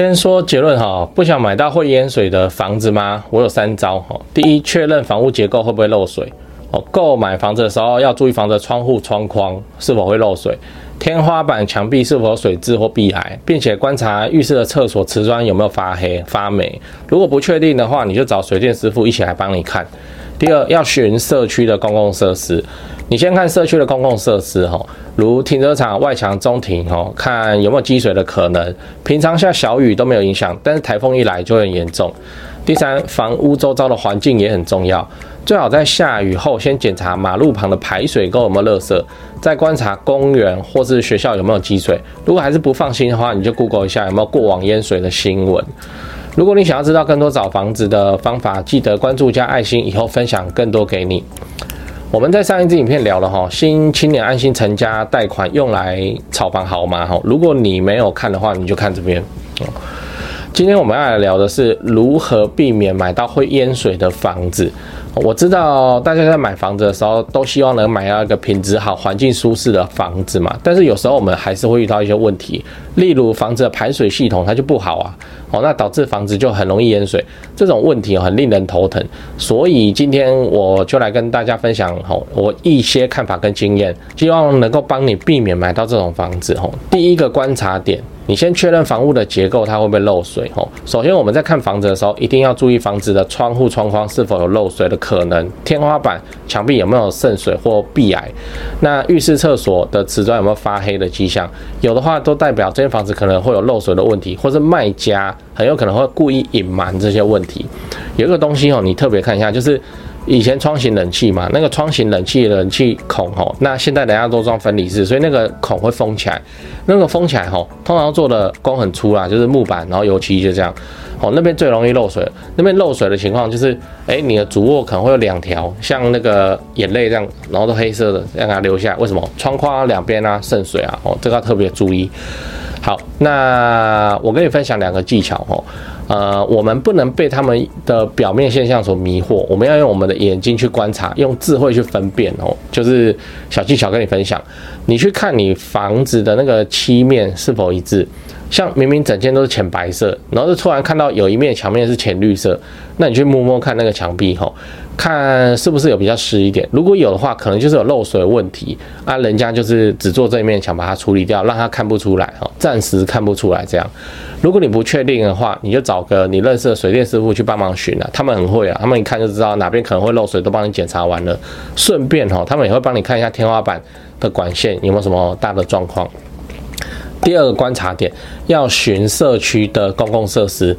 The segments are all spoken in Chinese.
先说结论哈，不想买到会淹水的房子吗？我有三招哈。第一，确认房屋结构会不会漏水。哦，购买房子的时候要注意房子的窗户、窗框是否会漏水，天花板、墙壁是否有水渍或壁癌，并且观察浴室的厕所瓷砖有没有发黑、发霉。如果不确定的话，你就找水电师傅一起来帮你看。第二，要巡社区的公共设施。你先看社区的公共设施，哈，如停车场外墙、中庭，吼，看有没有积水的可能。平常下小雨都没有影响，但是台风一来就很严重。第三，房屋周遭的环境也很重要，最好在下雨后先检查马路旁的排水沟有没有垃圾，再观察公园或是学校有没有积水。如果还是不放心的话，你就 Google 一下有没有过往淹水的新闻。如果你想要知道更多找房子的方法，记得关注加爱心，以后分享更多给你。我们在上一支影片聊了哈，新青年安心成家贷款用来炒房好吗？哈，如果你没有看的话，你就看这边。今天我们要来聊的是如何避免买到会淹水的房子。我知道大家在买房子的时候都希望能买到一个品质好、环境舒适的房子嘛，但是有时候我们还是会遇到一些问题，例如房子的排水系统它就不好啊，哦，那导致房子就很容易淹水，这种问题很令人头疼。所以今天我就来跟大家分享吼，我一些看法跟经验，希望能够帮你避免买到这种房子吼。第一个观察点。你先确认房屋的结构，它会不会漏水？吼，首先我们在看房子的时候，一定要注意房子的窗户、窗框是否有漏水的可能，天花板、墙壁有没有渗水或壁癌，那浴室、厕所的瓷砖有没有发黑的迹象？有的话，都代表这间房子可能会有漏水的问题，或是卖家很有可能会故意隐瞒这些问题。有一个东西哦，你特别看一下，就是。以前窗型冷气嘛，那个窗型冷气冷气孔吼，那现在人家都装分离式，所以那个孔会封起来。那个封起来吼，通常做的工很粗啦，就是木板，然后油漆就这样。哦，那边最容易漏水。那边漏水的情况就是，哎，你的主卧可能会有两条，像那个眼泪这样，然后都黑色的，让它留下。为什么？窗框两边啊渗水啊，哦，这个要特别注意。好，那我跟你分享两个技巧哦。呃，我们不能被他们的表面现象所迷惑，我们要用我们的眼睛去观察，用智慧去分辨哦。就是小技巧跟你分享，你去看你房子的那个漆面是否一致，像明明整间都是浅白色，然后就突然看到有一面墙面是浅绿色，那你去摸摸看那个墙壁吼。看是不是有比较湿一点，如果有的话，可能就是有漏水的问题啊。人家就是只做这一面墙，把它处理掉，让它看不出来哈，暂时看不出来这样。如果你不确定的话，你就找个你认识的水电师傅去帮忙巡啊，他们很会啊，他们一看就知道哪边可能会漏水，都帮你检查完了。顺便哈，他们也会帮你看一下天花板的管线有没有什么大的状况。第二个观察点，要寻社区的公共设施。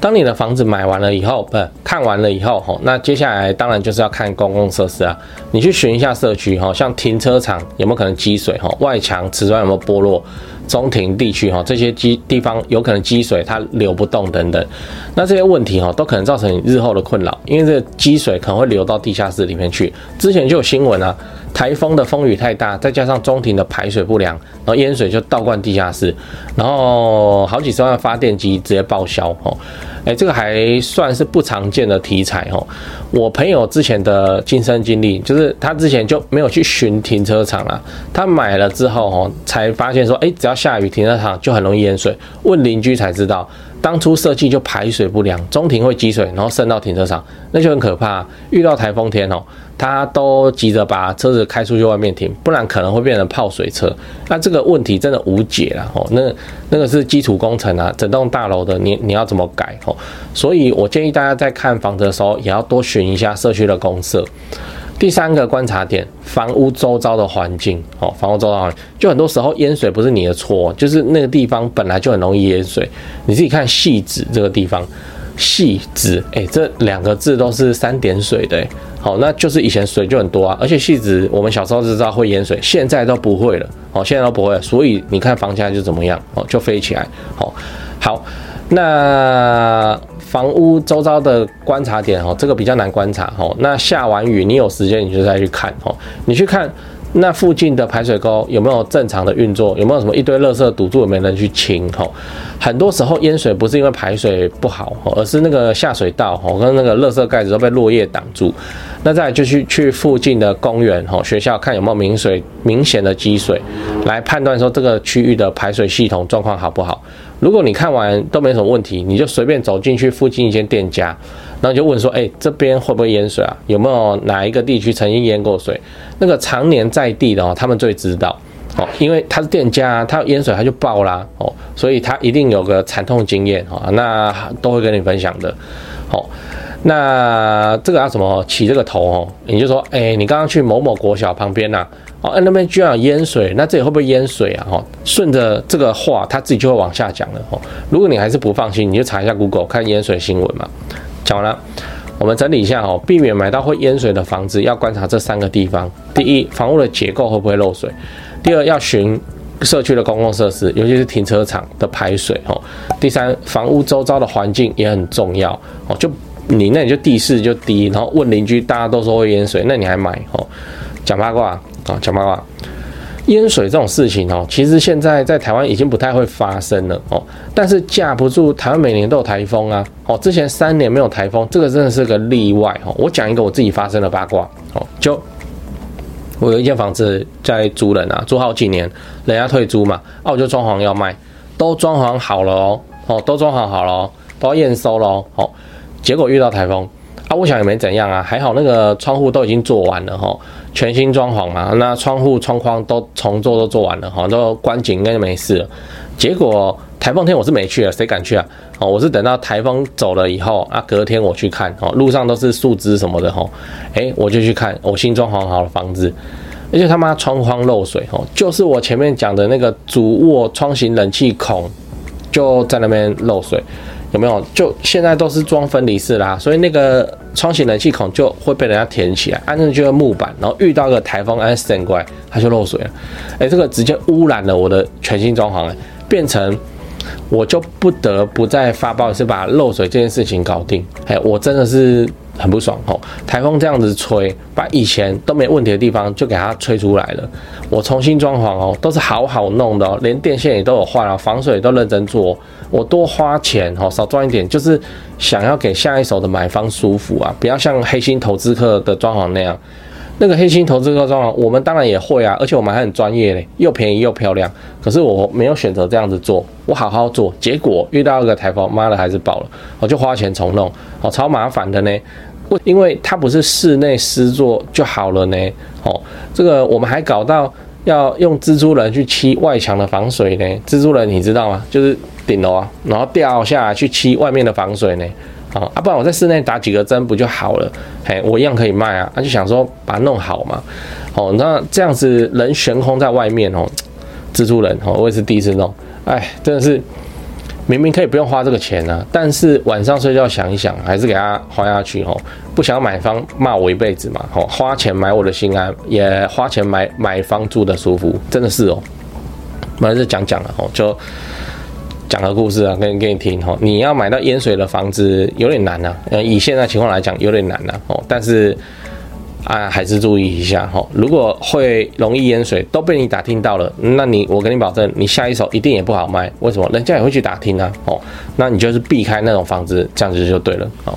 当你的房子买完了以后，不看完了以后，吼，那接下来当然就是要看公共设施啊。你去巡一下社区，吼，像停车场有没有可能积水，吼，外墙瓷砖有没有剥落，中庭地区，哈，这些积地方有可能积水，它流不动等等。那这些问题，哈，都可能造成你日后的困扰，因为这个积水可能会流到地下室里面去。之前就有新闻啊。台风的风雨太大，再加上中庭的排水不良，然后淹水就倒灌地下室，然后好几十万发电机直接报销哦。哎，这个还算是不常见的题材哦。我朋友之前的亲身经历，就是他之前就没有去巡停车场啊，他买了之后哦，才发现说，哎，只要下雨，停车场就很容易淹水。问邻居才知道，当初设计就排水不良，中庭会积水，然后渗到停车场，那就很可怕。遇到台风天哦。他都急着把车子开出去外面停，不然可能会变成泡水车。那这个问题真的无解了哦。那那个是基础工程啊，整栋大楼的你你要怎么改哦？所以我建议大家在看房子的时候，也要多巡一下社区的公设。第三个观察点，房屋周遭的环境哦，房屋周遭环境就很多时候淹水不是你的错，就是那个地方本来就很容易淹水。你自己看汐止这个地方。汐止，哎，这两个字都是三点水的，好，那就是以前水就很多啊，而且戏子我们小时候知道会淹水，现在都不会了，哦，现在都不会了，所以你看房价就怎么样，哦，就飞起来，好，好，那房屋周遭的观察点，哦，这个比较难观察，哦，那下完雨你有时间你就再去看，哦，你去看。那附近的排水沟有没有正常的运作？有没有什么一堆垃圾堵住，有没有人去清？吼，很多时候淹水不是因为排水不好，而是那个下水道吼跟那个垃圾盖子都被落叶挡住。那再就去去附近的公园吼学校看有没有明水明显的积水，来判断说这个区域的排水系统状况好不好。如果你看完都没什么问题，你就随便走进去附近一间店家，然后就问说：“哎，这边会不会淹水啊？有没有哪一个地区曾经淹过水？”那个常年在地的哦，他们最知道哦，因为他是店家，他淹水他就爆啦哦，所以他一定有个惨痛经验哦，那都会跟你分享的。好，那这个要怎么起这个头哦？你就说：“哎，你刚刚去某某国小旁边呐。”哦，那边居然有淹水，那这里会不会淹水啊？哈，顺着这个话，他自己就会往下讲了。哦，如果你还是不放心，你就查一下 Google 看淹水新闻嘛。讲完了，我们整理一下哦，避免买到会淹水的房子，要观察这三个地方：第一，房屋的结构会不会漏水；第二，要寻社区的公共设施，尤其是停车场的排水；哦，第三，房屋周遭的环境也很重要。哦，就你那你就地势就低，然后问邻居，大家都说会淹水，那你还买？哦，讲八卦。啊，讲白话，淹水这种事情哦，其实现在在台湾已经不太会发生了哦。但是架不住台湾每年都有台风啊。哦，之前三年没有台风，这个真的是个例外哦。我讲一个我自己发生的八卦哦，就我有一间房子在租人啊，租好几年，人家退租嘛，啊，我就装潢要卖，都装潢好了哦，哦，都装潢好了，哦都要验收了哦，结果遇到台风。啊，我想也没怎样啊，还好那个窗户都已经做完了哈，全新装潢嘛，那窗户窗框都重做都做完了哈，都关紧应该就没事了。结果台风天我是没去了，谁敢去啊？哦，我是等到台风走了以后啊，隔天我去看哦，路上都是树枝什么的哈，诶，我就去看我新装潢好的房子，而且他妈窗框漏水哦，就是我前面讲的那个主卧窗型冷气孔就在那边漏水。有没有？就现在都是装分离式啦，所以那个窗型冷气孔就会被人家填起来，安上去个木板，然后遇到个台风，哎，闪过来，它就漏水了。哎，这个直接污染了我的全新装潢，哎，变成我就不得不再发包一次把漏水这件事情搞定。哎，我真的是。很不爽哦，台风这样子吹，把以前都没问题的地方就给它吹出来了。我重新装潢哦，都是好好弄的哦，连电线也都有换了，防水都认真做。我多花钱哦，少赚一点，就是想要给下一手的买方舒服啊，不要像黑心投资客的装潢那样。那个黑心投资客装潢，我们当然也会啊，而且我们还很专业嘞，又便宜又漂亮。可是我没有选择这样子做，我好好做，结果遇到一个台风，妈的还是爆了，我就花钱重弄，哦，超麻烦的呢。因为它不是室内施作就好了呢，哦，这个我们还搞到要用蜘蛛人去漆外墙的防水呢。蜘蛛人你知道吗？就是顶楼啊，然后掉下来去漆外面的防水呢。啊，不然我在室内打几个针不就好了？嘿，我一样可以卖啊。他就想说把它弄好嘛。哦，那这样子人悬空在外面哦，蜘蛛人哦，我也是第一次弄，哎，真的是。明明可以不用花这个钱、啊，但是晚上睡觉想一想，还是给他花下去吼。不想买房骂我一辈子嘛吼，花钱买我的心安，也花钱买买房住的舒服，真的是哦。我还是讲讲了吼，就讲个故事啊，给你给你听吼。你要买到淹水的房子有点难呐、啊，呃，以现在情况来讲有点难呐、啊、哦，但是。啊，还是注意一下哈。如果会容易淹水，都被你打听到了，那你我跟你保证，你下一手一定也不好卖。为什么？人家也会去打听啊。哦，那你就是避开那种房子，这样子就对了。哦。